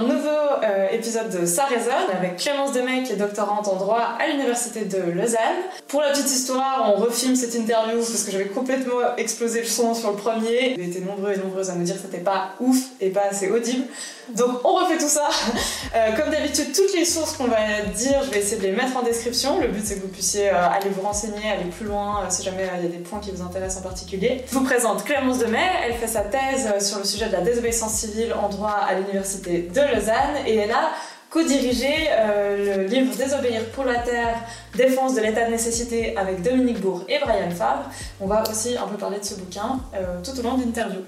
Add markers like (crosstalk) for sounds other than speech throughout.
un nouveau euh, épisode de Ça résonne avec Clémence Demey qui est doctorante en droit à l'université de Lausanne. Pour la petite histoire, on refilme cette interview parce que j'avais complètement explosé le son sur le premier. Vous été nombreux et nombreuses à me dire que c'était pas ouf et pas assez audible. Donc on refait tout ça. (laughs) Euh, comme d'habitude, toutes les sources qu'on va dire, je vais essayer de les mettre en description. Le but c'est que vous puissiez euh, aller vous renseigner, aller plus loin si jamais il y a des points qui vous intéressent en particulier. Je vous présente Clémence Demey. Elle fait sa thèse sur le sujet de la désobéissance civile en droit à l'université de Lausanne et elle a co-dirigé euh, le livre Désobéir pour la Terre, défense de l'état de nécessité avec Dominique Bourg et Brian Favre. On va aussi un peu parler de ce bouquin euh, tout au long de l'interview.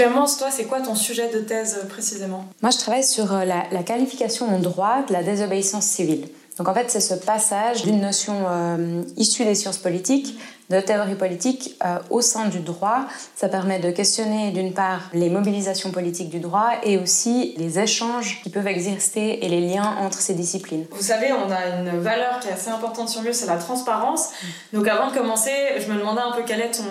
Clémence, toi, c'est quoi ton sujet de thèse euh, précisément? Moi, je travaille sur euh, la, qualification en droit de la désobéissance civile. Donc en fait, c'est ce passage d'une notion euh, issue des sciences politiques, de théorie politique, au sein du droit. Ça permet de questionner d'une part les mobilisations politiques du droit et aussi les échanges qui peuvent exister et les liens entre ces disciplines. Vous savez, on a une valeur qui est assez importante sur nous, c'est la transparence. Donc avant de commencer, je me demandais un peu quel est ton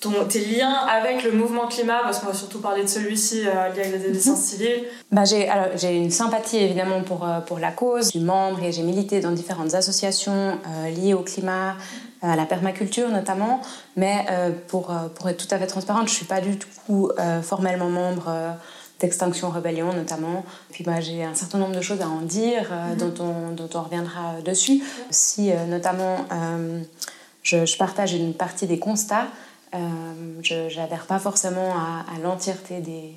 tes liens avec le mouvement climat, parce qu'on va surtout parler de celui-ci euh, lié avec la désobéissance mhm. civile bah, j'ai, alors, j'ai une sympathie évidemment pour, euh, pour la cause. du membre et j'ai milité dans différentes associations euh, liées au climat, à la permaculture notamment. Mais pour, pour être tout à fait transparente, je ne suis pas du tout formellement membre d'Extinction Rebellion notamment. Puis bah, j'ai un certain nombre de choses à en dire mhm. dont, on, dont on reviendra dessus. Si notamment je, je, partage une partie des constats, euh, je n'adhère pas forcément à, l'entièreté des,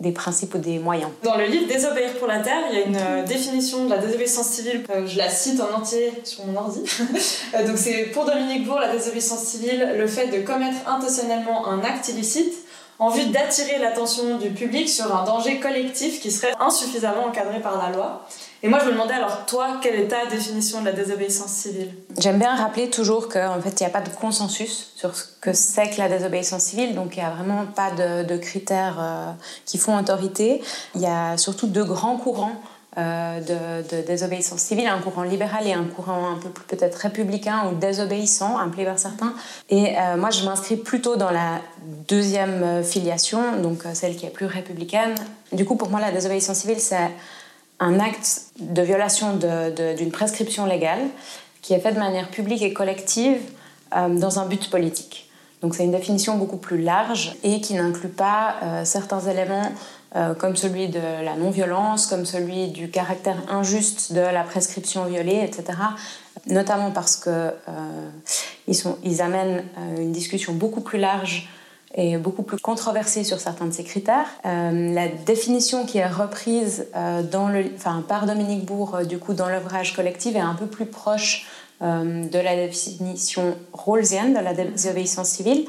des principes ou des moyens. Dans le livre Désobéir pour la Terre, il y a une euh, définition de la désobéissance civile, euh, je la cite en entier sur mon ordi. (laughs) Donc c'est pour Dominique Bourg, la désobéissance civile, le fait de commettre intentionnellement un acte illicite en vue d'attirer l'attention du public sur un danger collectif qui serait insuffisamment encadré par la loi. Et moi, je me demandais alors, toi, quelle est ta définition de la désobéissance civile? J'aime bien rappeler toujours qu'en fait, il n'y a pas de consensus sur ce que c'est que la désobéissance civile, donc il n'y a vraiment pas de, critères euh, qui font autorité. Il y a surtout deux grands courants euh, de, désobéissance civile, un courant libéral et un courant un peu plus peut-être républicain ou désobéissant, appelé par certains. Et euh, moi, je m'inscris plutôt dans la deuxième filiation, donc celle qui est plus républicaine. Du coup, pour moi, la désobéissance civile, c'est un acte de violation d'une prescription légale qui est fait de manière publique et collective euh, dans un but politique. Donc c'est une définition beaucoup plus large et qui n'inclut pas euh, certains éléments euh, comme celui de la non-violence, comme celui du caractère injuste de la prescription violée, etc. Notamment parce que ils, sont, ils amènent une discussion beaucoup plus large est beaucoup plus controversée sur certains de ces critères. Euh, la définition qui est reprise euh, par Dominique Bourg euh, du coup, dans l'ouvrage collectif est un peu plus proche de la définition rawlsienne de la désobéissance civile,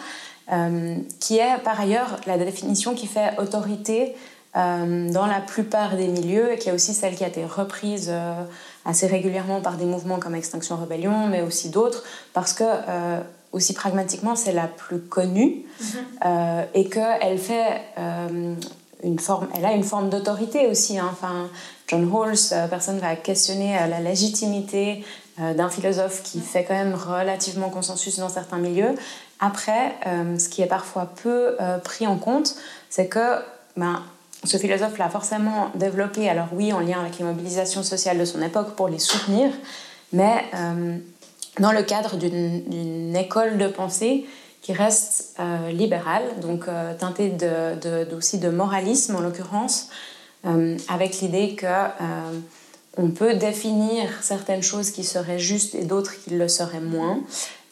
qui est par ailleurs la définition qui fait autorité dans la plupart des milieux et qui est aussi celle qui a été reprise assez régulièrement par des mouvements comme Extinction Rebellion, mais aussi d'autres, parce que aussi pragmatiquement, c'est la plus connue mhm. euh, et qu'elle fait euh, une forme, elle a une forme d'autorité aussi. Hein. Enfin, John Rawls, euh, personne va questionner la légitimité d'un philosophe qui fait quand même relativement consensus dans certains milieux. Après, ce qui est parfois peu pris en compte, c'est que ben, ce philosophe l'a forcément développé, alors oui, en lien avec les mobilisations sociales de son époque pour les soutenir, mais dans le cadre d'une école de pensée qui reste euh, libérale, donc euh, teintée aussi de moralisme en l'occurrence, euh, avec l'idée que on peut définir certaines choses qui seraient justes et d'autres qui le seraient moins,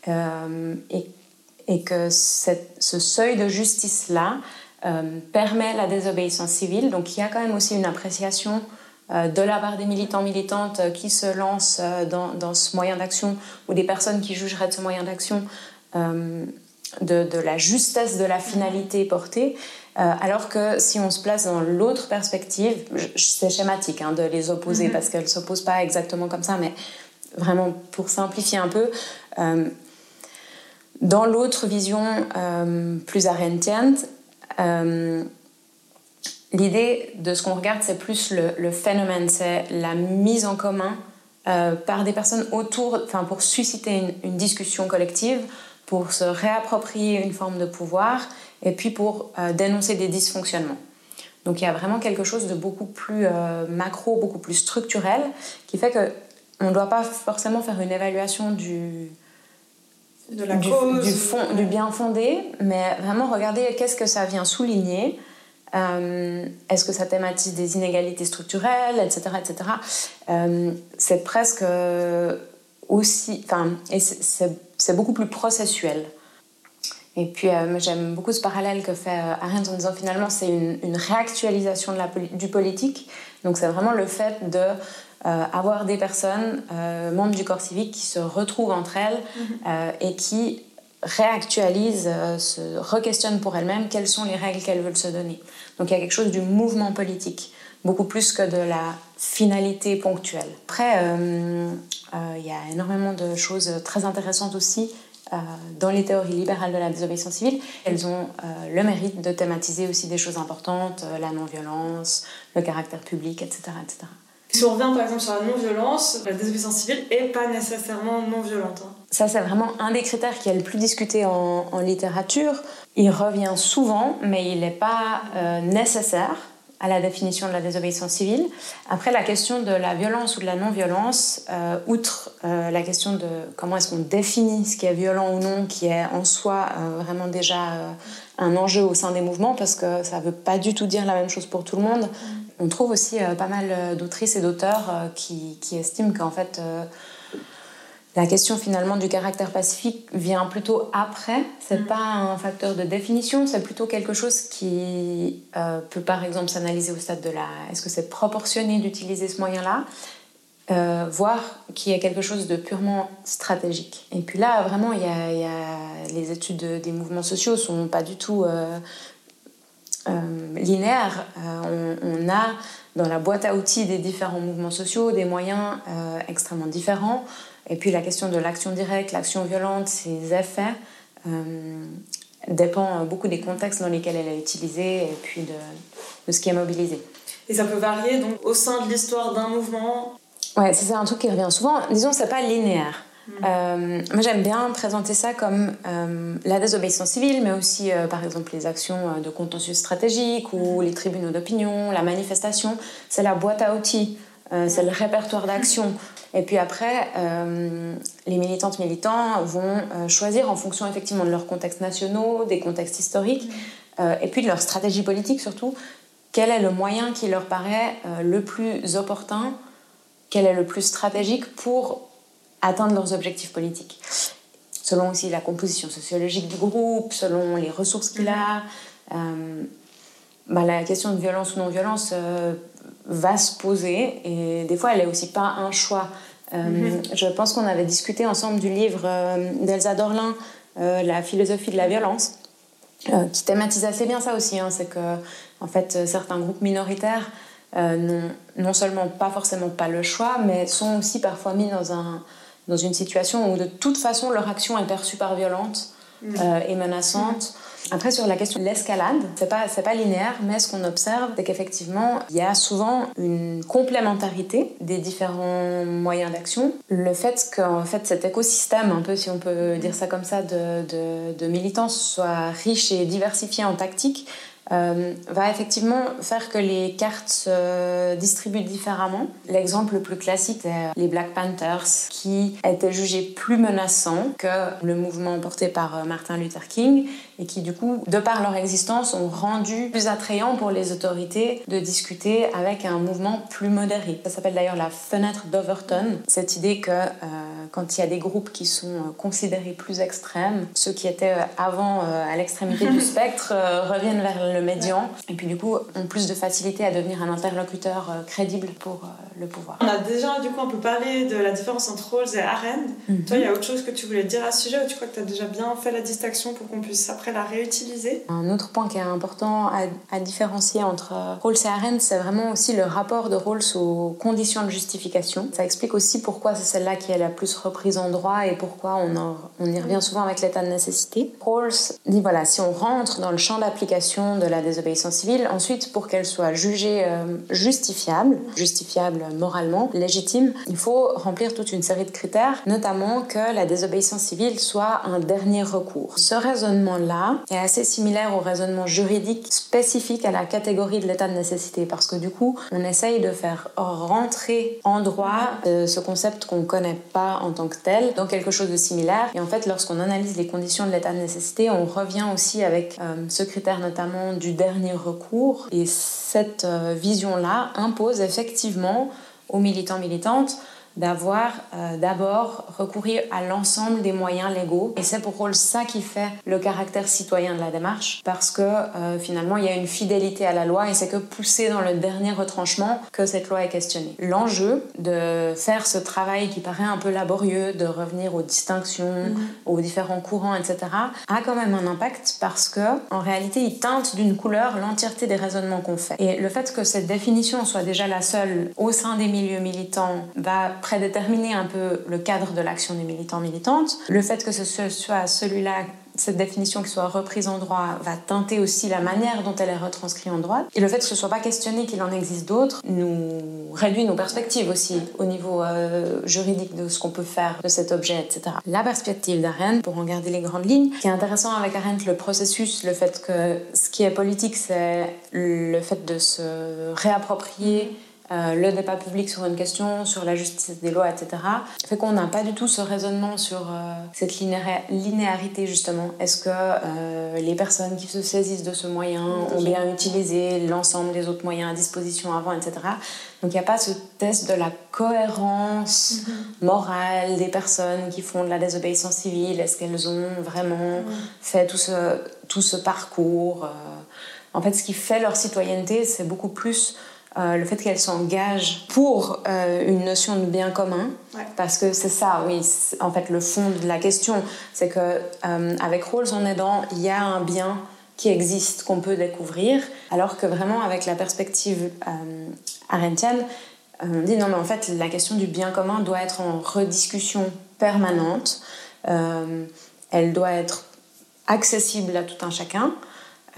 et, que ce seuil de justice-là permet la désobéissance civile. Donc il y a quand même aussi une appréciation de la part des militants militantes qui se lancent euh, dans, ce moyen d'action ou des personnes qui jugeraient de ce moyen d'action euh, de, la justesse de la finalité portée, alors que si on se place dans l'autre perspective, c'est schématique hein, de les opposer mm-hmm. parce qu'elles ne s'opposent pas exactement comme ça, mais vraiment pour simplifier un peu, dans l'autre vision plus arendtienne, L'idée de ce qu'on regarde, c'est plus le, phénomène, c'est la mise en commun euh, par des personnes autour, enfin pour susciter une, discussion collective, pour se réapproprier une forme de pouvoir et puis pour euh, dénoncer des dysfonctionnements. Donc il y a vraiment quelque chose de beaucoup plus euh, macro, beaucoup plus structurel, qui fait que on ne doit pas forcément faire une évaluation du, de la cause. du, fond, du bien fondé, mais vraiment regarder qu'est-ce que ça vient souligner. Euh, est-ce que ça thématise des inégalités structurelles, etc. etc. Euh, c'est presque aussi. Enfin, c'est beaucoup plus processuel. Et puis, euh, j'aime beaucoup ce parallèle que fait Arendt en disant finalement, c'est une, une, réactualisation de la, du politique. Donc, c'est vraiment le fait de avoir des personnes, membres du corps civique, qui se retrouvent entre elles mhm. euh, et qui réactualisent, se re-questionnent pour elles-mêmes quelles sont les règles qu'elles veulent se donner. Donc il y a quelque chose du mouvement politique, beaucoup plus que de la finalité ponctuelle. Après, il y a énormément de choses très intéressantes aussi dans les théories libérales de la désobéissance civile, elles ont le mérite de thématiser aussi des choses importantes, la non-violence, le caractère public, etc. etc. Si on revient par exemple sur la non-violence, la désobéissance civile n'est pas nécessairement non-violente. Hein. Ça, c'est vraiment un des critères qui est le plus discuté en, littérature. Il revient souvent, mais il n'est pas euh, nécessaire à la définition de la désobéissance civile. Après, la question de la violence ou de la non-violence, euh, outre euh, la question de comment est-ce qu'on définit ce qui est violent ou non, qui est en soi vraiment déjà un enjeu au sein des mouvements, parce que ça ne veut pas du tout dire la même chose pour tout le monde. On trouve aussi pas mal d'autrices et d'auteurs qui, estiment qu'en fait, la question finalement du caractère pacifique vient plutôt après. C'est mm. pas un facteur de définition, c'est plutôt quelque chose qui peut par exemple s'analyser au stade de la. Est-ce que c'est proportionné d'utiliser ce moyen-là voire qu'il y a quelque chose de purement stratégique. Et puis là, vraiment, il y a, les études des mouvements sociaux sont pas du tout euh, linéaire. Euh, on, a dans la boîte à outils des différents mouvements sociaux des moyens euh, extrêmement différents. Et puis la question de l'action directe, l'action violente, ses effets dépend beaucoup des contextes dans lesquels elle est utilisée et puis de, de ce qui est mobilisé. Et ça peut varier donc au sein de l'histoire d'un mouvement? Ouais, c'est un truc qui revient souvent. Disons, c'est pas linéaire. Euh, moi, j'aime bien présenter ça comme euh, la désobéissance civile, mais aussi, euh, par exemple, les actions de contentieux stratégique ou les tribunaux d'opinion, la manifestation. C'est la boîte à outils, c'est le répertoire d'action. Et puis après, les militantes militants vont choisir en fonction effectivement de leurs contextes nationaux, des contextes historiques, et puis de leur stratégie politique surtout, quel est le moyen qui leur paraît le plus opportun, quel est le plus stratégique pour atteindre leurs objectifs politiques? Selon aussi la composition sociologique du groupe, selon les ressources qu'il a, euh, bah, la question de violence ou non-violence euh, va se poser et des fois elle n'est aussi pas un choix. Euh, mhm. Je pense qu'on avait discuté ensemble du livre d'Elsa Dorlin, La philosophie de la violence, qui thématise assez bien ça aussi. Hein. c'est que en fait certains groupes minoritaires n'ont non seulement pas forcément pas le choix, mais sont aussi parfois mis dans un dans une situation où de toute façon leur action est perçue par violente mm. euh, et menaçante. Après, sur la question de l'escalade, c'est pas, pas linéaire, mais ce qu'on observe, c'est qu'effectivement, il y a souvent une complémentarité des différents moyens d'action. Le fait qu'en fait, cet écosystème, un peu si on peut dire ça comme ça, de, de, militants soit riche et diversifié en tactique, euh, va effectivement faire que les cartes se distribuent différemment. L'exemple le plus classique, c'est les Black Panthers, qui étaient jugés plus menaçants que le mouvement porté par euh, Martin Luther King, et qui du coup, de par leur existence, ont rendu plus attrayant pour les autorités de discuter avec un mouvement plus modéré. Ça s'appelle d'ailleurs la fenêtre d'Overton, cette idée que euh, quand il y a des groupes qui sont considérés plus extrêmes, ceux qui étaient avant à l'extrémité du (laughs) spectre reviennent vers le médian, et puis du coup ont plus de facilité à devenir un interlocuteur euh, crédible pour euh, le pouvoir. On a déjà du coup un peu parlé de la différence entre Rawls et Arendt. Mhm. Toi, il y a autre chose que tu voulais dire à ce sujet ou tu crois que tu as déjà bien fait la distinction pour qu'on puisse après la réutiliser Un autre point qui est important à, différencier entre euh, Rawls et Arendt, c'est vraiment aussi le rapport de Rawls aux conditions de justification. Ça explique aussi pourquoi c'est celle-là qui est la plus reprise en droit et pourquoi on, on y revient souvent avec l'état de nécessité. Rawls dit voilà, si on rentre dans le champ d'application de la désobéissance civile. Ensuite, pour qu'elle soit jugée euh, justifiable, justifiable moralement, légitime, il faut remplir toute une série de critères, notamment que la désobéissance civile soit un dernier recours. Ce raisonnement-là est assez similaire au raisonnement juridique spécifique à la catégorie de l'état de nécessité, parce que du coup, on essaye de faire rentrer en droit euh, ce concept qu'on connaît pas en tant que tel dans quelque chose de similaire. Et en fait, lorsqu'on analyse les conditions de l'état de nécessité, on revient aussi avec euh, ce critère notamment du dernier recours. Et cette euh, vision-là impose effectivement aux militants militantes d'avoir euh, d'abord recouru à l'ensemble des moyens légaux. Et c'est pour rôle ça qui fait le caractère citoyen de la démarche, parce que euh, finalement il y a une fidélité à la loi et c'est que poussé dans le dernier retranchement que cette loi est questionnée. L'enjeu de faire ce travail qui paraît un peu laborieux, de revenir aux distinctions, mhm. aux différents courants, etc., a quand même un impact parce que en réalité il teinte d'une couleur l'entièreté des raisonnements qu'on fait. Et le fait que cette définition soit déjà la seule au sein des milieux militants va prédéterminer un peu le cadre de l'action des militants militantes. Le fait que ce soit celui-là cette définition qui soit reprise en droit va teinter aussi la manière dont elle est retranscrite en droit. Et le fait que ce ne soit pas questionné qu'il en existe d'autres nous réduit nos perspectives aussi au niveau euh, juridique de ce qu'on peut faire de cet objet, etc. La perspective d'Arendt, pour en garder les grandes lignes, qui est intéressant avec Arendt, le processus, le fait que ce qui est politique, c'est le fait de se réapproprier euh, le débat public sur une question, sur la justice des lois, etc., fait qu'on n'a pas du tout ce raisonnement sur euh, cette linéarité, justement. Est-ce que euh, les personnes qui se saisissent de ce moyen ont bien utilisé l'ensemble des autres moyens à disposition avant, etc. Donc il n'y a pas ce test de la cohérence mm-hmm. morale des personnes qui font de la désobéissance civile. Est-ce qu'elles ont vraiment fait tout ce, tout ce parcours En fait, ce qui fait leur citoyenneté, c'est beaucoup plus euh, le fait qu'elle s'engage pour euh, une notion de bien commun, parce que c'est ça, oui, en fait, le fond de la question, c'est que euh, avec Rawls, est dans il y a un bien qui existe, qu'on peut découvrir, alors que vraiment avec la perspective arendtienne, on dit non, mais en fait, la question du bien commun doit être en rediscussion permanente, elle doit être accessible à tout un chacun.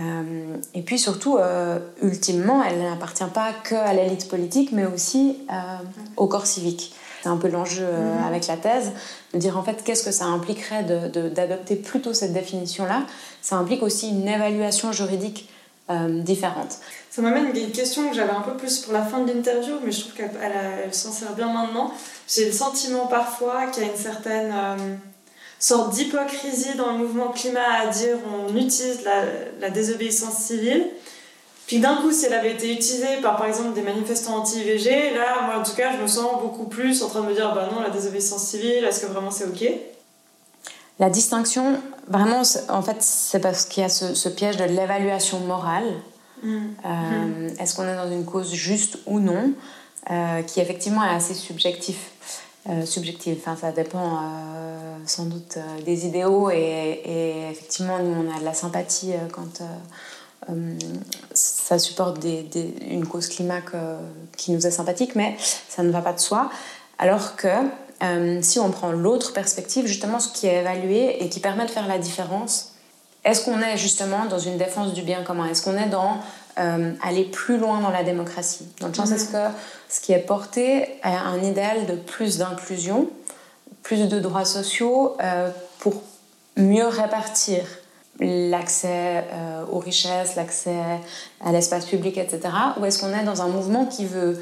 Euh, et puis surtout, euh, ultimement, elle n'appartient pas que à l'élite politique, mais aussi euh, au corps civique. C'est un peu l'enjeu mhm. avec la thèse, de dire en fait qu'est-ce que ça impliquerait d'adopter plutôt cette définition-là. Ça implique aussi une évaluation juridique différente. Ça m'amène à une question que j'avais un peu plus pour la fin de l'interview, mais je trouve qu'elle s'en sert bien maintenant. J'ai le sentiment parfois qu'il y a une certaine sorte d'hypocrisie dans le mouvement climat à dire on utilise la, la désobéissance civile. Puis d'un coup, si elle avait été utilisée par par exemple des manifestants anti-IVG, là, moi en tout cas, je me sens beaucoup plus en train de me dire bah non, la désobéissance civile, est-ce que vraiment c'est ok? La distinction, vraiment, en fait, c'est parce qu'il y a ce, piège de l'évaluation morale. Mmh. Euh, mmh. Est-ce qu'on est dans une cause juste ou non, euh, qui effectivement est assez subjectif. Euh, subjective. Enfin, ça dépend euh, sans doute euh, des idéaux et, effectivement, nous, on a de la sympathie quand ça supporte une cause climat qui nous est sympathique, mais ça ne va pas de soi. Alors que si on prend l'autre perspective, justement, ce qui est évalué et qui permet de faire la différence, est-ce qu'on est justement dans une défense du bien commun? Est-ce qu'on est dans euh, aller plus loin dans la démocratie. Dans le sens, est-ce que ce qui est porté est un idéal de plus d'inclusion, plus de droits sociaux euh, pour mieux répartir l'accès euh, aux richesses, l'accès à l'espace public, etc. Ou est-ce qu'on est dans un mouvement qui veut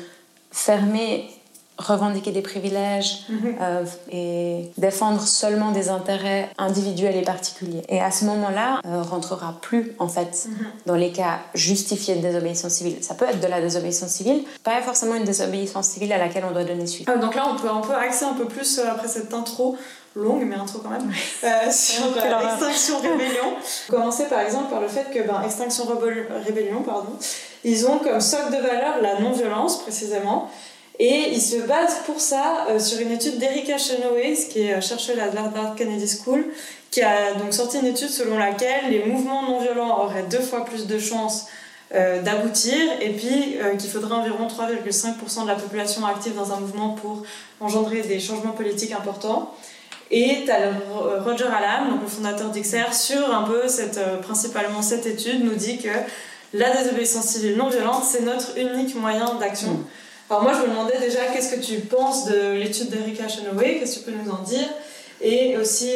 fermer revendiquer des privilèges mhm. euh, et défendre seulement des intérêts individuels et particuliers. Et à ce moment-là, euh, rentrera plus en fait mhm. dans les cas justifiés de désobéissance civile. Ça peut être de la désobéissance civile, pas forcément une désobéissance civile à laquelle on doit donner suite. Ah, donc là, on peut un peu axer un peu plus euh, après cette intro longue, mais intro quand même, (laughs) sur Extinction Rébellion. (laughs) Commencer par exemple par le fait que ben, Extinction Rébellion, pardon, ils ont comme socle de valeur la non-violence précisément. Et il se base pour ça euh, sur une étude d'Erika Chenoweth, qui est euh, chercheuse à l'Harvard Kennedy School, qui a donc sorti une étude selon laquelle les mouvements non violents auraient deux fois plus de chances euh, d'aboutir et puis qu'il faudrait environ 3,5% de la population active dans un mouvement pour engendrer des changements politiques importants. Et Roger Allam, donc le fondateur d'XR, sur un peu cette, principalement cette étude, nous dit que la désobéissance civile non violente, c'est notre unique moyen d'action. Mm. Alors moi, je me demandais déjà, qu'est-ce que tu penses de l'étude d'Erika Chenoweth Qu'est-ce que tu peux nous en dire? Et aussi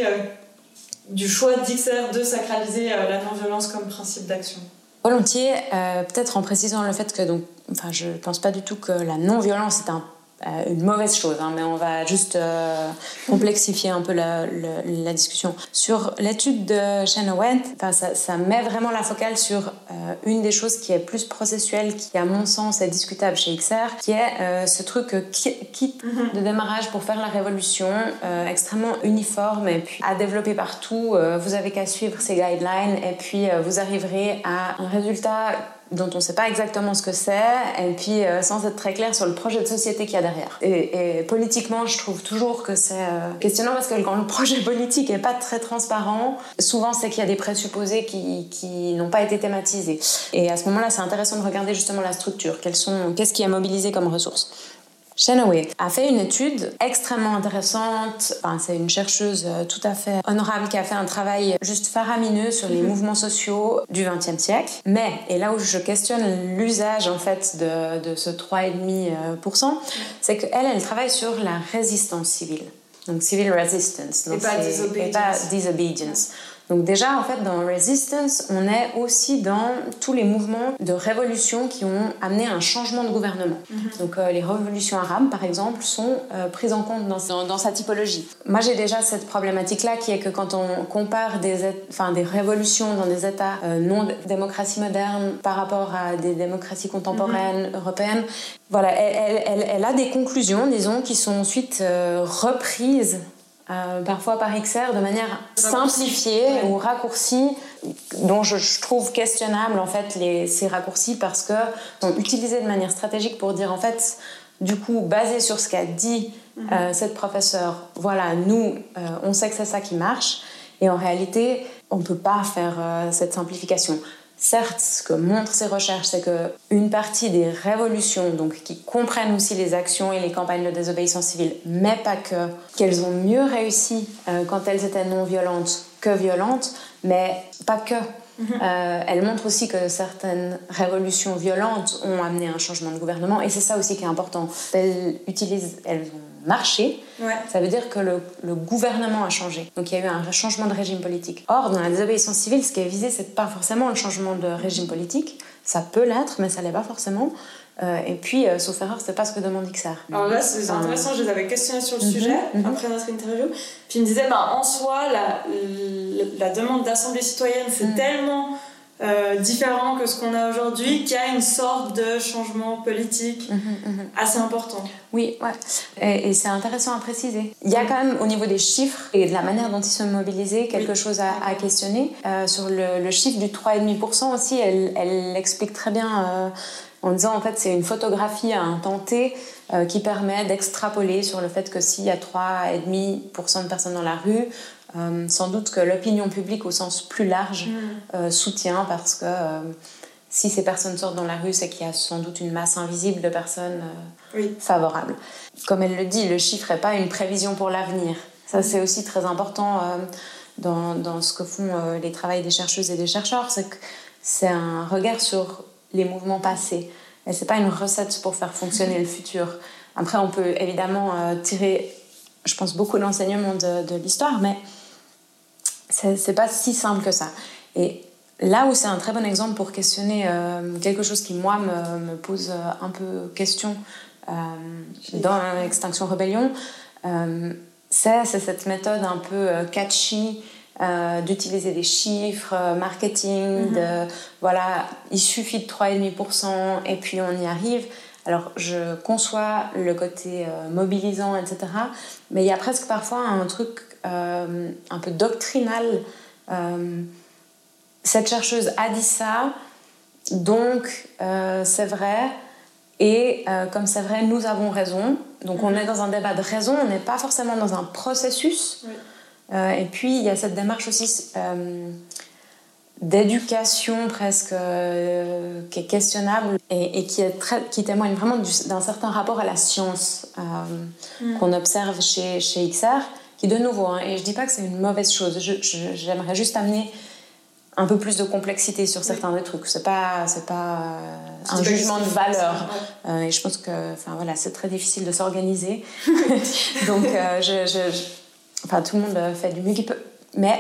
du choix d'XR de sacraliser la non-violence comme principe d'action. Volontiers, peut-être en précisant le fait que donc, enfin, je pense pas du tout que la non-violence est un euh, une mauvaise chose, hein, mais on va juste euh, complexifier un peu la, la, discussion. Sur l'étude de Chenoweth, ça, ça, met vraiment la focale sur euh, une des choses qui est plus processuelle, qui à mon sens est discutable chez XR, qui est ce truc kit de démarrage pour faire la révolution, extrêmement uniforme et puis à développer partout. vous avez qu'à suivre ces guidelines et puis vous arriverez à un résultat dont on ne sait pas exactement ce que c'est, et puis euh, sans être très clair sur le projet de société qu'il y a derrière. Et, politiquement, je trouve toujours que c'est euh, questionnant parce que quand le (laughs) projet politique n'est pas très transparent, souvent c'est qu'il y a des présupposés qui, qui n'ont pas été thématisés. Et à ce moment-là, c'est intéressant de regarder justement la structure, qu'est-ce qui est mobilisé comme ressources? Shenaway a fait une étude extrêmement intéressante. Enfin, c'est une chercheuse euh, tout à fait honorable qui a fait un travail juste faramineux sur les mhm. mouvements sociaux du XXe siècle. Mais, et là où je questionne l'usage en fait de, de ce 3,5%, c'est qu'elle, elle travaille sur la résistance civile. Donc civil resistance. Donc et, pas et pas disobedience. Donc déjà, en fait, dans Resistance, on est aussi dans tous les mouvements de révolution qui ont amené un changement de gouvernement. Mhm. Donc euh, les révolutions arabes, par exemple, sont euh, prises en compte dans, dans, sa typologie. Moi, j'ai déjà cette problématique-là qui est que quand on compare des, enfin, des révolutions dans des États euh, non démocraties modernes par rapport à des démocraties contemporaines mhm. européennes, voilà, elle, elle, elle, a des conclusions, disons, qui sont ensuite reprises euh, parfois par XR de manière simplifiée ou raccourcie, dont je, trouve questionnable en fait les, ces raccourcis parce que sont utilisés de manière stratégique pour dire en fait, du coup, basé sur ce qu'a dit mhm. euh, cette professeure, voilà, nous, euh, on sait que c'est ça qui marche, et en réalité, on ne peut pas faire cette simplification. Certes, ce que montrent ces recherches, c'est qu'une partie des révolutions, donc qui comprennent aussi les actions et les campagnes de désobéissance civile, mais pas que, qu'elles ont mieux réussi euh, quand elles étaient non violentes que violentes, mais pas que. Mhm. Euh, elles montrent aussi que certaines révolutions violentes ont amené un changement de gouvernement, et c'est ça aussi qui est important. Elles utilisent, elles ont marché, ça veut dire que le, gouvernement a changé. Donc il y a eu un changement de régime politique. Or, dans la désobéissance civile, ce qui est visé, c'est pas forcément le changement de régime politique. Ça peut l'être, mais ça l'est pas forcément. Euh, et puis, euh, sauf erreur, c'est pas ce que demande XR. Alors là, c'est intéressant, je les avais questionnés sur le mhm, sujet mhm. après notre interview. Puis ils me disaient, ben, en soi, la, la, demande d'assemblée citoyenne, c'est mhm. tellement euh, différent que ce qu'on a aujourd'hui, qui a une sorte de changement politique mhm, mhm. assez important. Oui, ouais. Et, c'est intéressant à préciser. Il y a quand même au niveau des chiffres et de la manière dont ils sont mobilisés quelque chose à, questionner. Euh, sur le, chiffre du 3,5% aussi, elle, elle explique très bien euh, en disant en fait c'est une photographie à T qui permet d'extrapoler sur le fait que s'il y a 3,5% de personnes dans la rue, euh, sans doute que l'opinion publique au sens plus large mm. euh, soutient parce que euh, si ces personnes sortent dans la rue, c'est qu'il y a sans doute une masse invisible de personnes favorables. Comme elle le dit, le chiffre n'est pas une prévision pour l'avenir. Ça, c'est aussi très important dans, dans, ce que font les travaux des chercheuses et des chercheurs, c'est que c'est un regard sur les mouvements passés. Et c'est pas une recette pour faire fonctionner le futur. Après, on peut évidemment tirer, je pense, beaucoup d'enseignements de, de l'histoire, mais c'est pas si simple que ça. Et là où c'est un très bon exemple pour questionner euh, quelque chose qui, moi, me, me, pose euh, un peu question euh, dans Extinction Rebellion, c'est cette méthode un peu catchy d'utiliser des chiffres, marketing, mm-hmm. de, voilà, il suffit de 3,5% et puis on y arrive. Alors, je conçois le côté mobilisant, etc. Mais il y a presque parfois un truc euh, un peu doctrinal. Euh, cette chercheuse a dit ça, donc euh, c'est vrai, et comme c'est vrai, nous avons raison. Donc on mhm. est dans un débat de raison, on n'est pas forcément dans un processus. et puis il y a cette démarche aussi d'éducation presque qui est questionnable et, qui, est très, qui témoigne vraiment d'un certain rapport à la science mhm. qu'on observe chez, chez XR de nouveau, hein, et je dis pas que c'est une mauvaise chose, j'aimerais juste amener un peu plus de complexité sur certains des trucs. C'est pas, c'est pas un jugement de valeur. et je pense que, enfin voilà, c'est très difficile de s'organiser. (laughs) Donc, je, je, enfin, tout le monde fait du mieux qu'il peut. Mais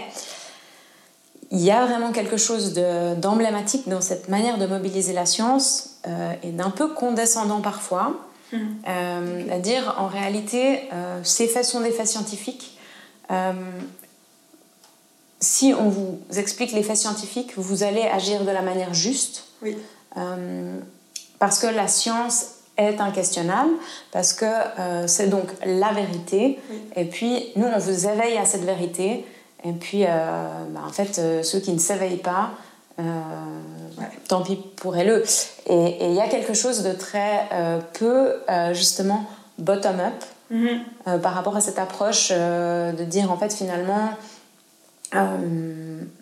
il y a vraiment quelque chose d'emblématique dans cette manière de mobiliser la science et d'un peu condescendant parfois. Mmh. Euh, à dire, en réalité, euh, ces faits sont des faits scientifiques. Euh, si on vous explique les faits scientifiques, vous allez agir de la manière juste. Oui. parce que la science est inquestionnable, parce que c'est donc la vérité. Et puis, nous, on vous éveille à cette vérité. Et puis, bah, en fait, ceux qui ne s'éveillent pas, tant pis pour elle. Et il y a quelque chose de très euh, peu, euh, justement, bottom-up mm-hmm. euh, par rapport à cette approche de dire, en fait, finalement,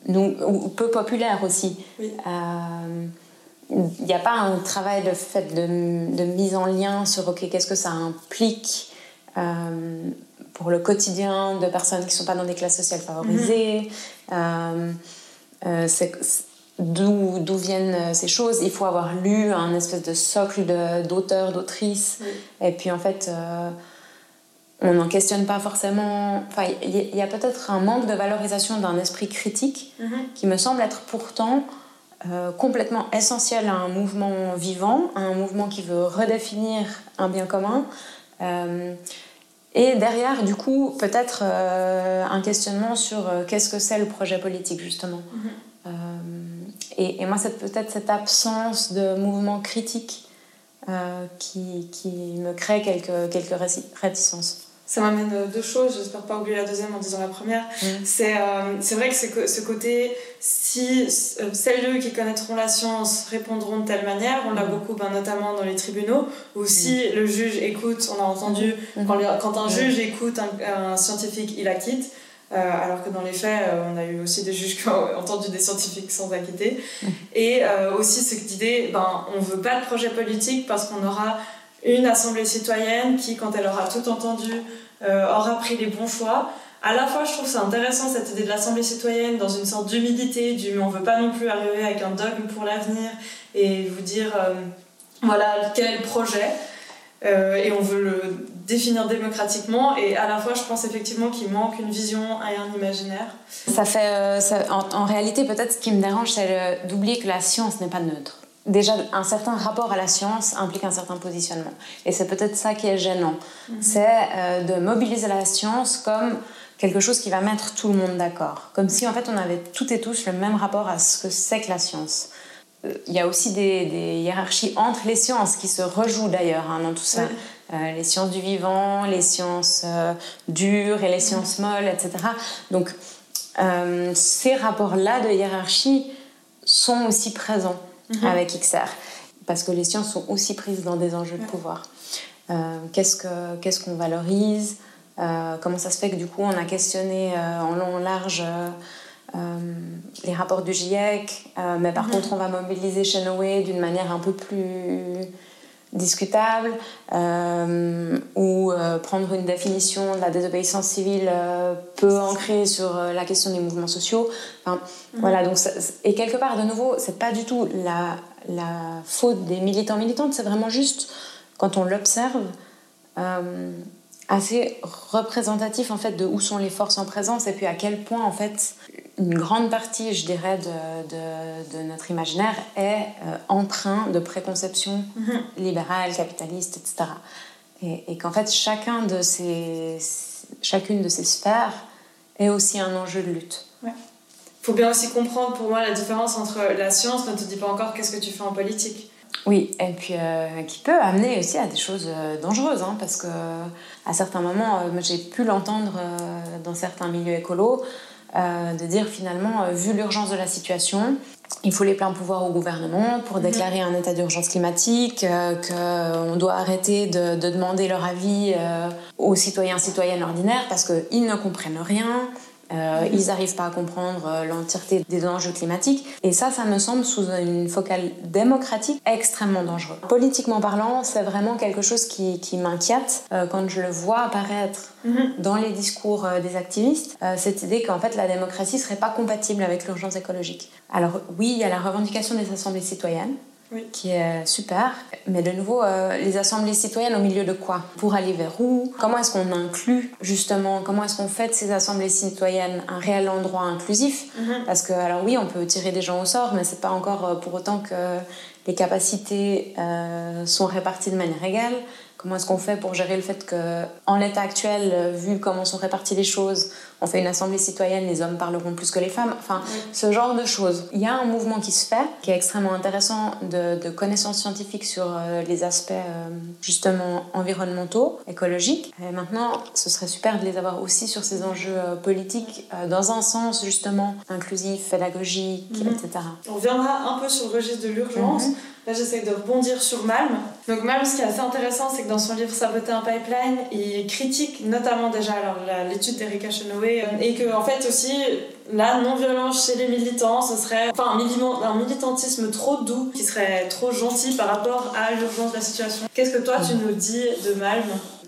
nous, ou peu populaire aussi. Il n'y a pas un travail de, fait, de, de mise en lien sur, OK, qu'est-ce que ça implique pour le quotidien de personnes qui ne sont pas dans des classes sociales favorisées. C'est d'où viennent euh, ces choses. Il faut avoir lu un espèce de socle d'auteurs, d'autrices. Et puis en fait, euh, on n'en questionne pas forcément. Enfin, il y a peut-être un manque de valorisation d'un esprit critique mm-hmm. qui me semble être pourtant euh, complètement essentiel à un mouvement vivant, à un mouvement qui veut redéfinir un bien commun. et derrière, du coup, peut-être un questionnement sur qu'est-ce que c'est le projet politique, justement. Mm-hmm. Et, moi, c'est peut-être cette absence de mouvement critique euh, qui, qui, me crée quelques, quelques réticences. Ça m'amène deux choses, j'espère pas oublier la deuxième en disant la première. Mm. C'est euh, vrai que ce côté, si euh, celles qui connaîtront la science répondront de telle manière, on l'a mm. beaucoup, ben, notamment dans les tribunaux, où si mm. le juge écoute, on a entendu, quand, quand, un juge écoute un, un scientifique, il acquitte. Euh, alors que dans les faits, euh, on a eu aussi des juges qui ont (laughs) entendu des scientifiques sans acquitter. Et euh, aussi cette idée, ben, on ne veut pas de projet politique parce qu'on aura une assemblée citoyenne qui, quand elle aura tout entendu, aura pris les bons choix. À la fois, je trouve ça intéressant cette idée de l'assemblée citoyenne dans une sorte d'humilité, du on veut pas non plus arriver avec un dogme pour l'avenir et vous dire voilà quel projet. Euh, et on veut le définir démocratiquement et à la fois je pense effectivement qu'il manque une vision et un imaginaire. Ça fait, euh, en, réalité peut-être ce qui me dérange c'est d'oublier que la science n'est pas neutre. Déjà un certain rapport à la science implique un certain positionnement et c'est peut-être ça qui est gênant. Mhm. C'est euh, de mobiliser la science comme quelque chose qui va mettre tout le monde d'accord. Comme si en fait on avait toutes et tous le même rapport à ce que c'est que la science il y a aussi des, hiérarchies entre les sciences qui se rejouent d'ailleurs hein, dans tout ça. Euh, les sciences du vivant, les sciences euh, dures et les sciences molles, etc. Donc euh, ces rapports-là de hiérarchie sont aussi présents mhm. avec XR, parce que les sciences sont aussi prises dans des enjeux de pouvoir. qu'est-ce qu'on ce qu'on valorise? Comment ça se fait que du coup on a questionné en long en large les rapports du GIEC, euh, mais par mhm. contre on va mobiliser Shenaway d'une manière un peu plus discutable euh, ou prendre une définition de la désobéissance civile peu ancrée sur la question des mouvements sociaux. Enfin, mhm. voilà, donc et quelque part, de nouveau, c'est pas du tout la, la, faute des militants militantes, c'est vraiment juste quand on l'observe assez représentatif en fait de où sont les forces en présence et puis à quel point en fait une grande partie, je dirais, de, de, notre imaginaire est euh, empreint de préconceptions mhm. libérales, capitalistes, etc. Et, qu'en fait, chacun de ces, chacune de ces sphères est aussi un enjeu de lutte. Il faut bien aussi comprendre pour moi la différence entre la science ne te dit pas encore qu'est-ce que tu fais en politique. Oui, et puis euh, qui peut amener aussi à des choses euh, dangereuses, hein, parce que à certains moments, j'ai pu l'entendre dans certains milieux écolos, euh, de dire finalement, euh, vu l'urgence de la situation, il faut les pleins pouvoirs au gouvernement pour mhm. déclarer un état d'urgence climatique, euh, qu'on doit arrêter de, demander leur avis aux citoyens citoyennes ordinaires parce qu'ils ne comprennent rien. Euh, ils n'arrivent pas à comprendre euh, l'entièreté des enjeux climatiques. Et ça, ça me semble, sous une focale démocratique, extrêmement dangereux. Politiquement parlant, c'est vraiment quelque chose qui, qui m'inquiète euh, quand je le vois apparaître Mhm. dans les discours euh, des activistes, cette idée qu'en fait la démocratie serait pas compatible avec l'urgence écologique. Alors oui, il y a la revendication des assemblées citoyennes, Oui. qui est super, mais de nouveau, euh, les assemblées citoyennes au milieu de quoi? Pour aller vers où? Comment est-ce qu'on inclut justement Comment est-ce qu'on fait de ces assemblées citoyennes un réel endroit inclusif? Mhm. Parce que alors oui, on peut tirer des gens au sort, mais c'est pas encore euh, pour autant que les capacités euh, sont réparties de manière égale. Comment est-ce qu'on fait pour gérer le fait que, en l'état actuel, vu comment sont réparties les choses, on fait une assemblée citoyenne, les hommes parleront plus que les femmes. Enfin, Oui. ce genre de choses. Il y a un mouvement qui se fait, qui est extrêmement intéressant de, de connaissances scientifiques sur euh, les aspects euh, justement environnementaux, écologiques. Et maintenant, ce serait super de les avoir aussi sur ces enjeux euh, politiques, dans un sens justement inclusif, pédagogique, Mhm. etc. On reviendra un peu sur le registre de l'urgence. Mhm. Là, j'essaie de rebondir sur Malm. Donc, Malm, ce qui est assez intéressant, c'est que dans son livre Saboter un pipeline, il critique notamment déjà l'étude d'Erika Chenoweth euh, et que, en fait, aussi, la non-violence chez les militants, ce serait enfin, un, militant- un militantisme trop doux, qui serait trop gentil par rapport à l'urgence de la situation. Qu'est-ce que toi, tu nous dis de Malm?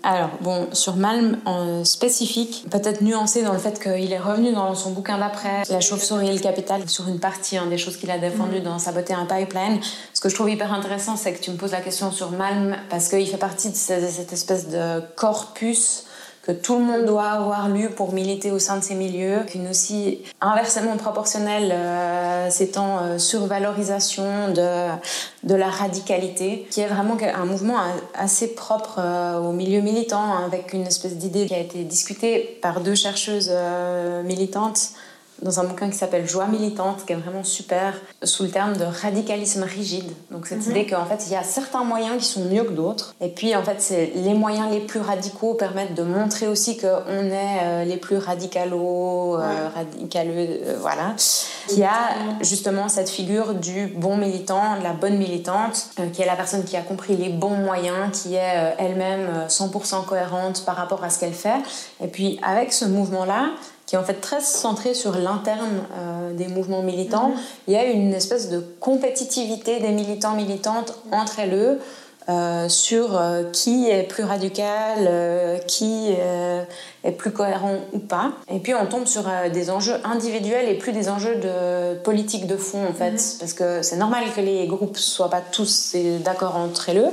Alors, bon, sur Malm en spécifique, peut-être nuancé dans le fait qu'il est revenu dans son bouquin d'après, La chauve-souris et le capital, sur une partie hein, des choses qu'il a défendues dans Saboter un pipeline. Ce que je trouve hyper intéressant, c'est que tu me poses la question sur Malm, parce qu'il fait partie de ce- cette espèce de corpus que tout le monde doit avoir lu pour militer au sein de ces milieux, qu'une aussi inversement proportionnelle euh, s'étant euh, survalorisation de, de la radicalité, qui est vraiment un mouvement assez propre euh, au milieu militant, hein, avec une espèce d'idée qui a été discutée par deux chercheuses euh, militantes dans un bouquin qui s'appelle Joie militante, qui est vraiment super, sous le terme de radicalisme rigide. Donc cette Mhm. idée qu'en fait, il y a certains moyens qui sont mieux que d'autres. Et puis, en fait, c'est les moyens les plus radicaux permettent de montrer aussi qu'on est euh, les plus radicalos, euh, radicaleux, euh, voilà. Qui a justement cette figure du bon militant, de la bonne militante, euh, qui est la personne qui a compris les bons moyens, qui est elle-même euh, 100% cohérente par rapport à ce qu'elle fait. Et puis, avec ce mouvement-là, qui est en fait très centré sur l'interne euh, des mouvements militants. Mhm. Il y a une espèce de compétitivité des militants militantes entre elles euh, sur euh, qui est plus radical, qui est plus cohérent ou pas. Et puis on tombe sur des enjeux individuels et plus des enjeux de politique de fond en fait, Mhm. parce que c'est normal que les groupes soient pas tous d'accord entre eux.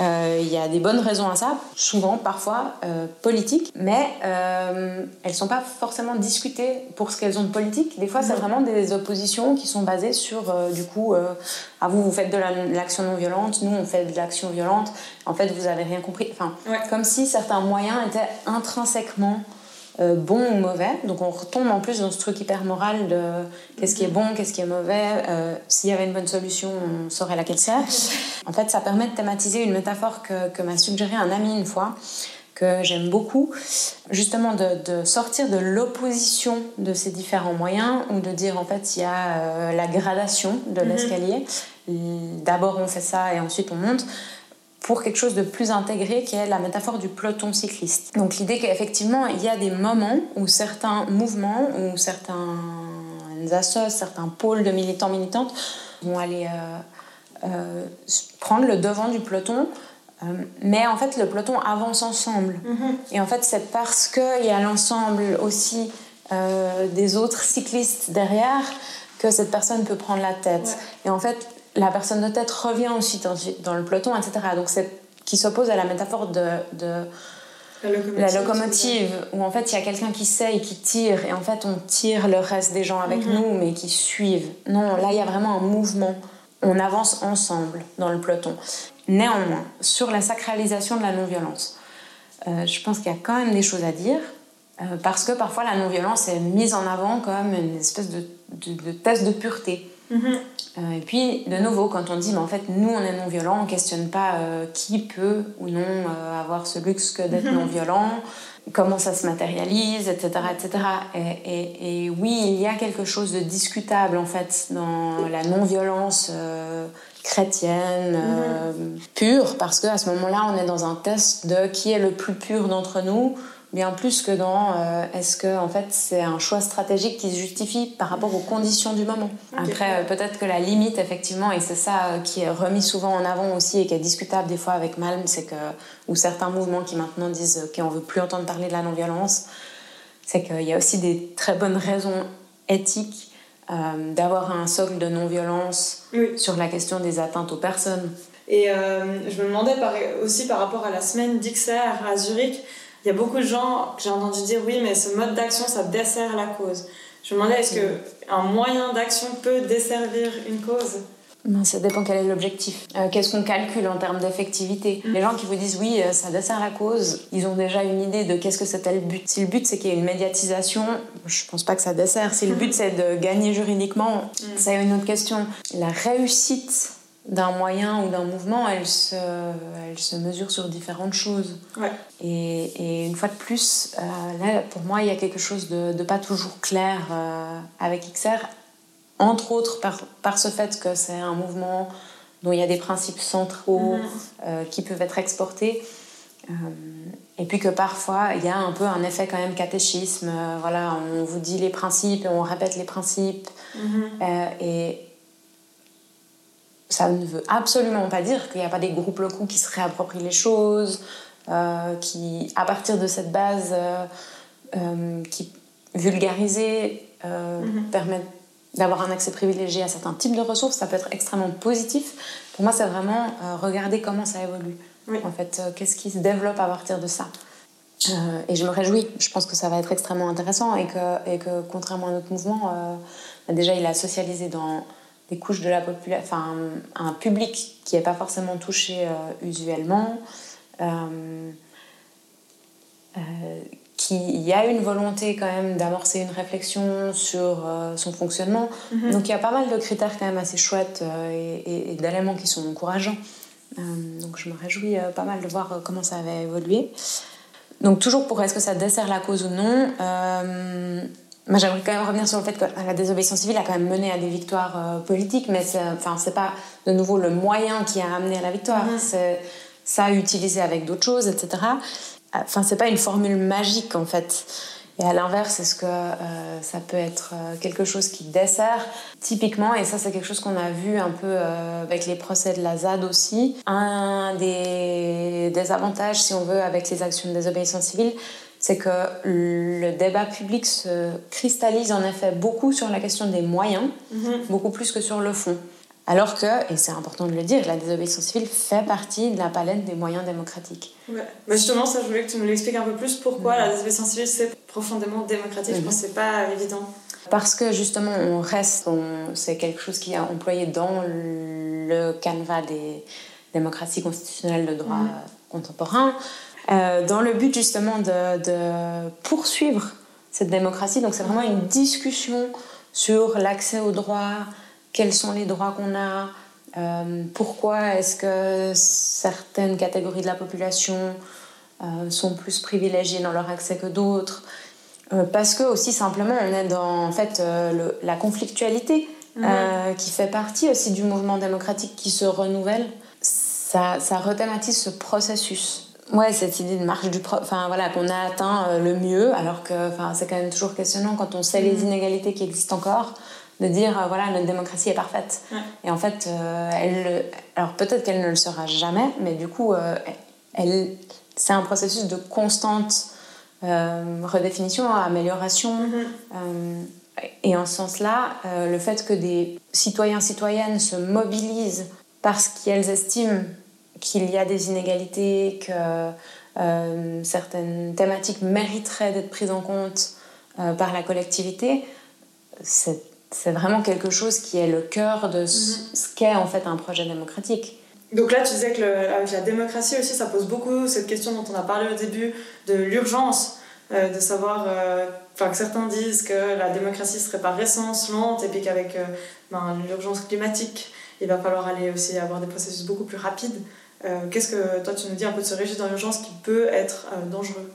Euh, Il y a des bonnes raisons à ça, souvent, parfois euh, politiques, mais euh, elles sont pas forcément discutées pour ce qu'elles ont de politique. Des fois, c'est vraiment des oppositions qui sont basées sur, du coup, euh, ah, vous, vous faites de la- de l'action non violente, nous, on fait de l'action violente. En fait, vous avez rien compris. Enfin, Ouais. comme si certains moyens étaient intrinsèquement euh, bons ou mauvais. Donc on retombe en plus dans ce truc hyper moral de qu'est-ce qui est bon, qu'est-ce qui est mauvais. Euh, S'il y avait une bonne solution, on saurait laquelle c'est. (laughs) En fait, ça permet de thématiser une métaphore que, que m'a suggéré un ami une fois que j'aime beaucoup, justement de, de sortir de l'opposition de ces différents moyens ou de dire en fait il y a euh, la gradation de Mhm. l'escalier. D'abord on fait ça et ensuite on monte pour quelque chose de plus intégré qui est la métaphore du peloton cycliste. Donc l'idée qu'effectivement il y a des moments où certains mouvements ou certains assos, certains pôles de militants militantes vont aller euh, euh, prendre le devant du peloton, euh, mais en fait le peloton avance ensemble. Mhm. Et en fait c'est parce qu'il y a l'ensemble aussi des autres cyclistes derrière que cette personne peut prendre la tête. Ouais. Et en fait la personne de tête revient aussi dans, dans le peloton, etc. Donc c'est qui s'oppose à la métaphore de, de La locomotive. la locomotive, où en fait il y a quelqu'un qui sait et qui tire, et en fait on tire le reste des gens avec Mhm. nous, mais qui suivent. Non, là il y a vraiment un mouvement. On avance ensemble dans le peloton. Néanmoins, sur la sacralisation de la non-violence, euh, je pense qu'il y a quand même des choses à dire, euh, parce que parfois la non-violence est mise en avant comme une espèce de, de, de test de pureté. Mhm. Euh, et puis, de nouveau, quand on dit, mais en fait, nous, on est non-violent, on questionne pas euh, qui peut ou non euh, avoir ce luxe que d'être non-violent, comment ça se matérialise, etc. etc. Et, et- et oui, il y a quelque chose de discutable, en fait, dans la non-violence chrétienne, euh, pure, parce qu'à ce moment-là, on est dans un test de qui est le plus pur d'entre nous, bien plus que dans euh, est-ce que en fait c'est un choix stratégique qui se justifie par rapport aux conditions du moment. Après, euh, peut-être que la limite, effectivement, et c'est ça qui est remis souvent en avant aussi et qui est discutable des fois avec Malm, c'est que ou certains mouvements qui maintenant disent qu'on veut plus entendre parler de la non-violence, c'est qu'il y a aussi des très bonnes raisons éthiques euh, d'avoir un socle de non-violence sur la question des atteintes aux personnes. Et euh, je me demandais aussi par rapport à la semaine d'XR à Zurich, il y a beaucoup de gens que j'ai entendu dire oui, mais ce mode d'action, ça dessert la cause. Je me demandais, est-ce qu'un moyen d'action peut desservir une cause? Ça dépend quel est l'objectif. Euh, qu'est-ce qu'on calcule en termes d'effectivité? Mm. Les gens qui vous disent oui, euh, ça dessert la cause, ils ont déjà une idée de qu'est-ce que c'était le but. Si le but c'est qu'il y ait une médiatisation, je pense pas que ça dessert. Si le but c'est de gagner juridiquement, mm. c'est une autre question. La réussite d'un moyen ou d'un mouvement, elle se, elle se mesure sur différentes choses. Ouais. Et, et, une fois de plus, euh, là, pour moi, il y a quelque chose de, de pas toujours clair avec XR entre autres par, par ce fait que c'est un mouvement dont il y a des principes centraux mhm. euh, qui peuvent être exportés. Euh, et puis que parfois, il y a un peu un effet quand même catéchisme. Euh, voilà, on vous dit les principes et on répète les principes. Mhm. et ça ne veut absolument pas dire qu'il n'y a pas des groupes locaux qui se réapproprient les choses, qui, à partir de cette base, qui vulgarisés, mhm. permettent d'avoir un accès privilégié à certains types de ressources, ça peut être extrêmement positif. Pour moi, c'est vraiment euh, regarder comment ça évolue. En fait, euh, qu'est-ce qui se développe à partir de ça. Euh, et je me réjouis. Je pense que ça va être extrêmement intéressant et que, et que contrairement à notre mouvement, bah, déjà, il a socialisé dans des couches de la population, enfin, un public qui n'est pas forcément touché usuellement qu'il y a une volonté quand même d'amorcer une réflexion sur euh, son fonctionnement. Mhm. Donc il y a pas mal de critères quand même assez chouettes euh, et, d'éléments qui sont encourageants. Euh, donc je me réjouis pas mal de voir comment ça avait évolué. Donc toujours pour est-ce que ça dessert la cause ou non moi, j'aimerais quand même revenir sur le fait que la désobéissance civile a quand même mené à des victoires politiques, mais c'est, enfin, c'est pas de nouveau le moyen qui a amené à la victoire. C'est ça utilisé avec d'autres choses, etc. Enfin, c'est pas une formule magique en fait. Et à l'inverse, est-ce que euh, ça peut être euh, quelque chose qui dessert? Typiquement, et ça c'est quelque chose qu'on a vu un peu euh, avec les procès de la ZAD aussi, un des, des avantages, si on veut, avec les actions de désobéissance civile, c'est que le débat public se cristallise en effet beaucoup sur la question des moyens, mm-hmm. beaucoup plus que sur le fond. Alors que, et c'est important de le dire, la désobéissance civile fait partie de la palette des moyens démocratiques. Ouais. Mais justement, ça, je voulais que tu me l'expliques un peu plus. Pourquoi la désobéissance civile, c'est profondément démocratique Je pense que c'est pas évident. Parce que justement, on reste, c'est quelque chose qui est employé dans le canevas des démocraties constitutionnelles de droit contemporain, euh, dans le but justement de, de poursuivre cette démocratie. Donc c'est vraiment une discussion sur l'accès au droit, quels sont les droits qu'on a, euh, pourquoi est-ce que certaines catégories de la population euh, sont plus privilégiées dans leur accès que d'autres. Euh, parce que aussi simplement on est dans en fait la conflictualité qui fait partie aussi du mouvement démocratique qui se renouvelle. Ça, ça rethématise ce processus. Ouais, cette idée de marche du pro... enfin voilà qu'on a atteint le mieux alors que enfin c'est quand même toujours questionnant quand on sait les mhm. inégalités qui existent encore de dire euh, voilà notre démocratie est parfaite et en fait euh, elle alors peut-être qu'elle ne le sera jamais mais du coup euh, elle c'est un processus de constante redéfinition amélioration mm-hmm. et en ce sens-là le fait que des citoyens citoyennes se mobilisent parce qu'elles estiment qu'il y a des inégalités que certaines thématiques mériteraient d'être prises en compte par la collectivité c'est c'est vraiment quelque chose qui est le cœur de ce, mhm. qu'est en fait un projet démocratique. Donc là, tu disais que avec la démocratie aussi, ça pose beaucoup cette question dont on a parlé au début de l'urgence, euh, de savoir, euh, enfin que certains disent que la démocratie serait par essence lente et puis qu'avec euh, ben, l'urgence climatique, il va falloir aller aussi avoir des processus beaucoup plus rapides. Qu'est-ce que toi tu nous dis un peu de ce régime dans l'urgence qui peut être dangereux?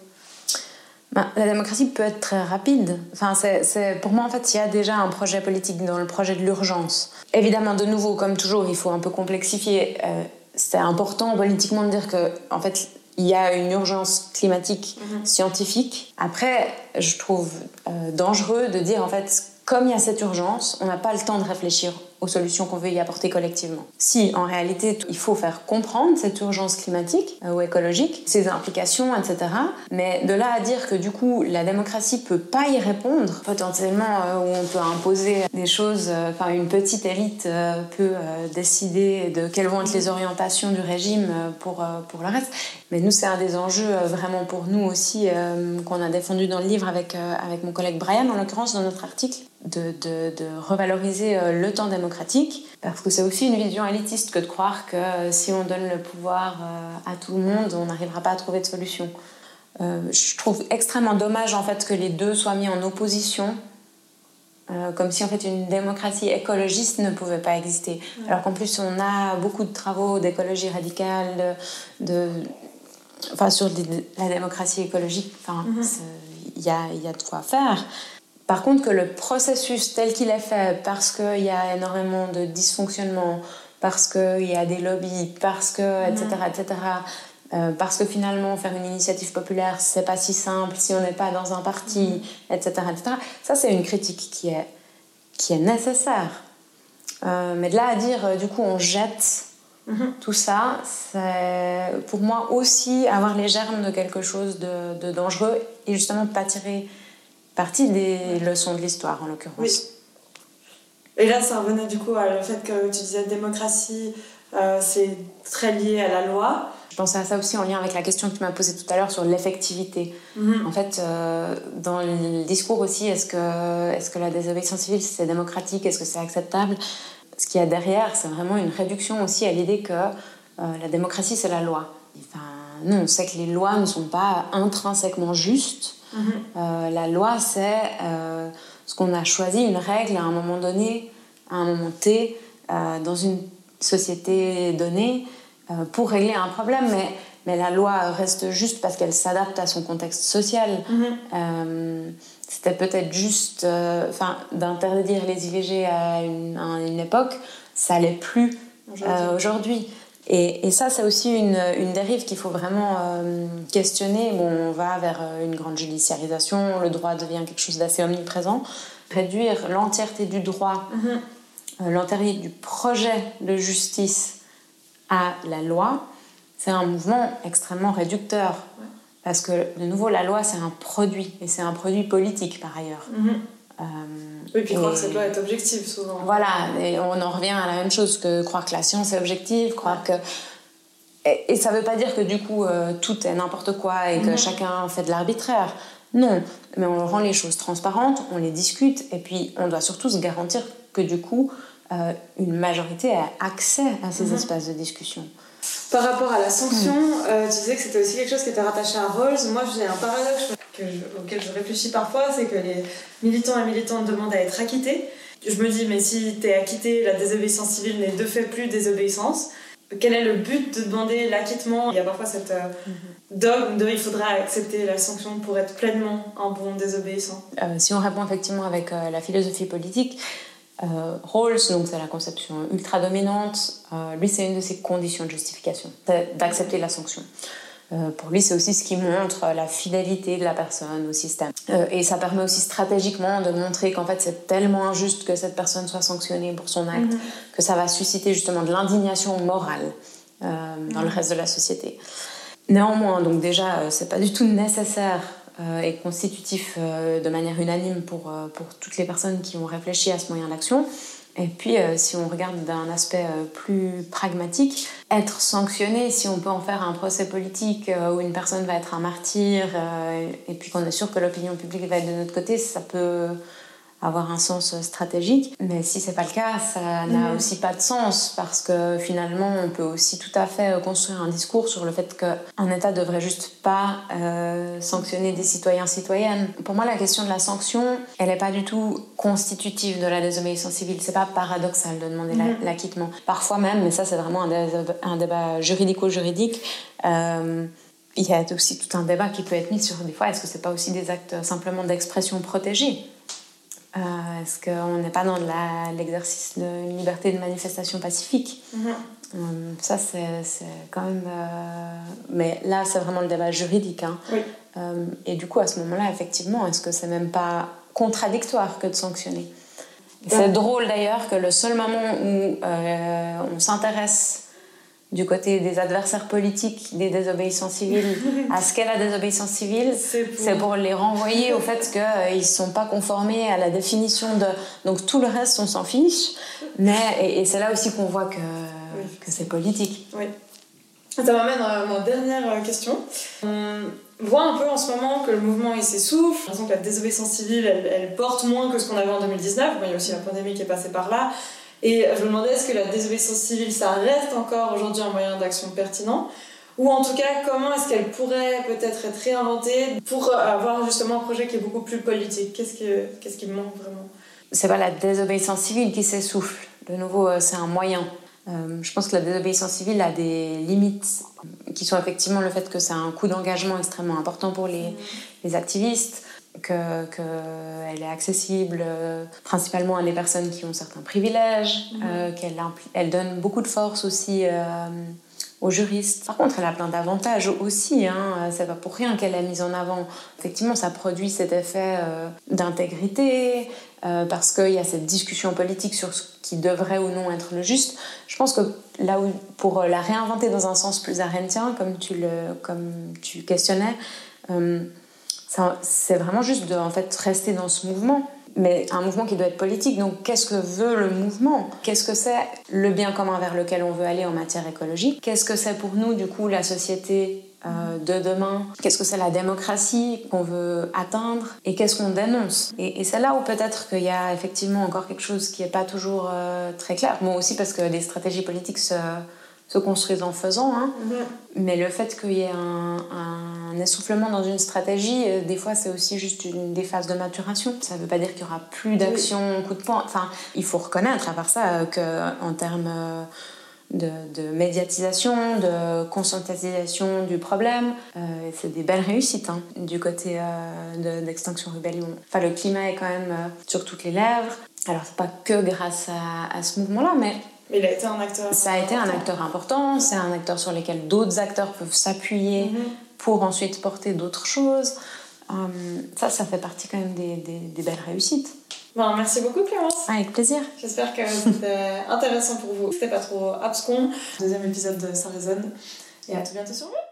Ben, La démocratie peut être très rapide. Enfin, c'est, pour moi, en fait, il y a déjà un projet politique dans le projet de l'urgence. Évidemment, de nouveau, comme toujours, il faut un peu complexifier. Euh, c'est important politiquement de dire que, en fait, il y a une urgence climatique mhm. scientifique. Après, je trouve euh, dangereux de dire, en fait, comme il y a cette urgence, on n'a pas le temps de réfléchir aux solutions qu'on veut y apporter collectivement. Si en réalité il faut faire comprendre cette urgence climatique euh, ou écologique, ses implications, etc. Mais de là à dire que du coup la démocratie peut pas y répondre, potentiellement euh, où on peut imposer des choses, euh, enfin une petite élite peut décider de quelles vont être les orientations du régime pour, pour le reste. Mais nous c'est un des enjeux vraiment pour nous aussi qu'on a défendu dans le livre avec, avec mon collègue Brian en l'occurrence dans notre article de, de, de, revaloriser le temps démocratique, parce que c'est aussi une vision élitiste que de croire que euh, si on donne le pouvoir euh, à tout le monde, on n'arrivera pas à trouver de solution. je trouve extrêmement dommage en fait que les deux soient mis en opposition, comme si en fait une démocratie écologiste ne pouvait pas exister. Alors qu'en plus on a beaucoup de travaux d'écologie radicale, de, enfin sur la démocratie écologique, enfin mm-hmm. il y, a, y a de quoi faire. Par contre, que le processus tel qu'il est fait, parce qu'il y a énormément de dysfonctionnements, parce qu'il y a des lobbies, parce que, etc., mhm. etc., euh, parce que finalement, faire une initiative populaire, c'est pas si simple si on n'est pas dans un parti, etc., mhm. etc. Ça, c'est une critique qui est, qui est nécessaire. Euh, mais de là à dire, euh, du coup, on jette mhm. tout ça, c'est pour moi aussi avoir les germes de quelque chose de, de dangereux et justement pas tirer partie des leçons de l'histoire en l'occurrence. Oui. Et là, ça revenait du coup à le fait que tu disais démocratie, euh, c'est très lié à la loi. Je pensais à ça aussi en lien avec la question que tu m'as posée tout à l'heure sur l'effectivité. Mhm. En fait, euh, dans le discours aussi, est-ce que, est que la désobéissance civile, c'est démocratique? Est-ce que c'est acceptable? Ce qu'il y a derrière, c'est vraiment une réduction aussi à l'idée que euh, la démocratie, c'est la loi. Enfin, non, on sait que les lois ne sont pas intrinsèquement justes euh, la loi, c'est euh, ce qu'on a choisi, une règle à un moment donné, à un moment T, euh, dans une société donnée, pour régler un problème. Mais, mais la loi reste juste parce qu'elle s'adapte à son contexte social. Mhm. C'était peut-être juste d'interdire les IVG à une, à une époque, ça l'est plus aujourd'hui. Et, ça, c'est aussi une, une dérive qu'il faut vraiment euh, questionner. Bon, on va vers euh, une grande judiciarisation, le droit devient quelque chose d'assez omniprésent. Réduire l'entièreté du droit, mhm. euh, l'entièreté du projet de justice à la loi, c'est un mouvement extrêmement réducteur. Parce que, de nouveau, la loi, c'est un produit, et c'est un produit politique par ailleurs. Mhm. Euh, oui, puis croire que ça doit être objectif souvent. Voilà, et on en revient à la même chose que croire que la science est objective, croire que. Et, ça ne veut pas dire que du coup euh, tout est n'importe quoi et que chacun fait de l'arbitraire. Non, mais on rend les choses transparentes, on les discute et puis on doit surtout se garantir que du coup euh, une majorité a accès à ces mhm. espaces de discussion. Par rapport à la sanction, mm. tu disais que c'était aussi quelque chose qui était rattaché à Rawls. Moi, j'ai un paradoxe auquel je réfléchis parfois, c'est que les militants et militantes demandent à être acquittés. Je me dis, mais si tu es acquitté, la désobéissance civile n'est de fait plus désobéissance. Quel est le but de demander l'acquittement? Il y a parfois cette euh, dogme de il faudra accepter la sanction pour être pleinement un bon désobéissant. Euh, si on répond effectivement avec euh, la philosophie politique, Rawls, donc c'est la conception ultra dominante, lui c'est une de ses conditions de justification, d'accepter la sanction. Euh, pour lui, c'est aussi ce qui montre la fidélité de la personne au système. Euh, et ça permet aussi stratégiquement de montrer qu'en fait, c'est tellement injuste que cette personne soit sanctionnée pour son acte, mhm. que ça va susciter justement de l'indignation morale euh, dans le mhm. reste de la société. Néanmoins, donc déjà, c'est pas du tout nécessaire et constitutif de manière unanime pour, pour toutes les personnes qui ont réfléchi à ce moyen d'action. Et puis, euh, si on regarde d'un aspect euh, plus pragmatique, être sanctionné, si on peut en faire un procès politique euh, où une personne va être un martyr, et puis qu'on est sûr que l'opinion publique va être de notre côté, ça peut avoir un sens stratégique. Mais si c'est pas le cas, ça n'a mhm. aussi pas de sens parce que finalement, on peut aussi tout à fait construire un discours sur le fait qu'un État devrait juste pas euh, sanctionner des citoyens citoyennes. Pour moi, la question de la sanction, elle n'est pas du tout constitutive de la désobéissance civile. C'est pas paradoxal de demander mhm. l'acquittement. Parfois même, mais ça c'est vraiment un, débat, juridico-juridique. Euh, il y a aussi tout un débat qui peut être mis sur des fois, est-ce que c'est pas aussi des actes simplement d'expression protégée? Euh, Est-ce qu'on n'est pas dans l'exercice d'une liberté de manifestation pacifique? Mhm. euh, Ça, c'est quand même. Euh, mais là, c'est vraiment le débat juridique. Hein. et du coup, à ce moment-là, effectivement, est-ce que c'est même pas contradictoire que de sanctionner? C'est drôle d'ailleurs que le seul moment où on s'intéresse du côté des adversaires politiques des désobéissants civils (laughs) à ce qu'est la désobéissance civile, c'est pour... les renvoyer au fait qu'ils euh, ne sont pas conformés à la définition de... Donc tout le reste, on s'en fiche. Mais, et, c'est là aussi qu'on voit que, que c'est politique. Oui. Ça m'amène à ma dernière euh, question. On voit un peu en ce moment que le mouvement il s'essouffle. L'impression que la désobéissance civile, elle, elle porte moins que ce qu'on avait en 2019. il y a aussi la pandémie qui est passée par là. Et je me demandais est-ce que la désobéissance civile, ça reste encore aujourd'hui un moyen d'action pertinent ou en tout cas, comment est-ce qu'elle pourrait peut-être être réinventée pour avoir justement un projet qui est beaucoup plus politique Qu'est-ce, qu'est-ce qui manque vraiment C'est pas la désobéissance civile qui s'essouffle. De nouveau, euh, c'est un moyen. Euh, je pense que la désobéissance civile a des limites qui sont effectivement le fait que c'est un coût d'engagement extrêmement important pour les, les activistes, qu'elle que est accessible euh, principalement à des personnes qui ont certains privilèges, mhm. euh, qu'elle elle donne beaucoup de force aussi euh, aux juristes. Par contre, elle a plein d'avantages aussi. Hein. C'est pas pour rien qu'elle est mise en avant. Effectivement, ça produit cet effet d'intégrité parce qu'il y a cette discussion politique sur ce qui devrait ou non être le juste. Je pense que là où, pour la réinventer dans un sens plus arendtien, comme tu le, comme tu questionnais c'est vraiment juste de en fait, rester dans ce mouvement. Mais un mouvement qui doit être politique. Donc, qu'est-ce que veut le mouvement? Qu'est-ce que c'est le bien commun vers lequel on veut aller en matière écologique? Qu'est-ce que c'est pour nous, du coup, la société euh, de demain? Qu'est-ce que c'est la démocratie qu'on veut atteindre? Et qu'est-ce qu'on dénonce? Et, c'est là où peut-être qu'il y a effectivement encore quelque chose qui n'est pas toujours euh, très clair. Moi aussi, parce que des stratégies politiques se se construisent en faisant. Hein. Mhm. Mais le fait qu'il y ait un, essoufflement dans une stratégie, euh, des fois, c'est aussi juste une, des phases de maturation. Ça ne veut pas dire qu'il y aura plus d'action coup de poing. Enfin, il faut reconnaître à part ça euh, qu'en termes euh, de, médiatisation, de conscientisation du problème, c'est des belles réussites hein, du côté d'Extinction Rebellion. Enfin, le climat est quand même sur toutes les lèvres. Alors, c'est pas que grâce à, à ce mouvement-là, mais il a été un acteur. Ça a été un acteur important, c'est un acteur sur lequel d'autres acteurs peuvent s'appuyer mhm. pour ensuite porter d'autres choses. Hum, ça, ça fait partie quand même des, des, belles réussites. Bon, merci beaucoup Clémence. Avec plaisir. J'espère que c'était (laughs) intéressant pour vous. C'était pas trop abscon. Deuxième épisode de Ça résonne. Et à tout bientôt sur vous.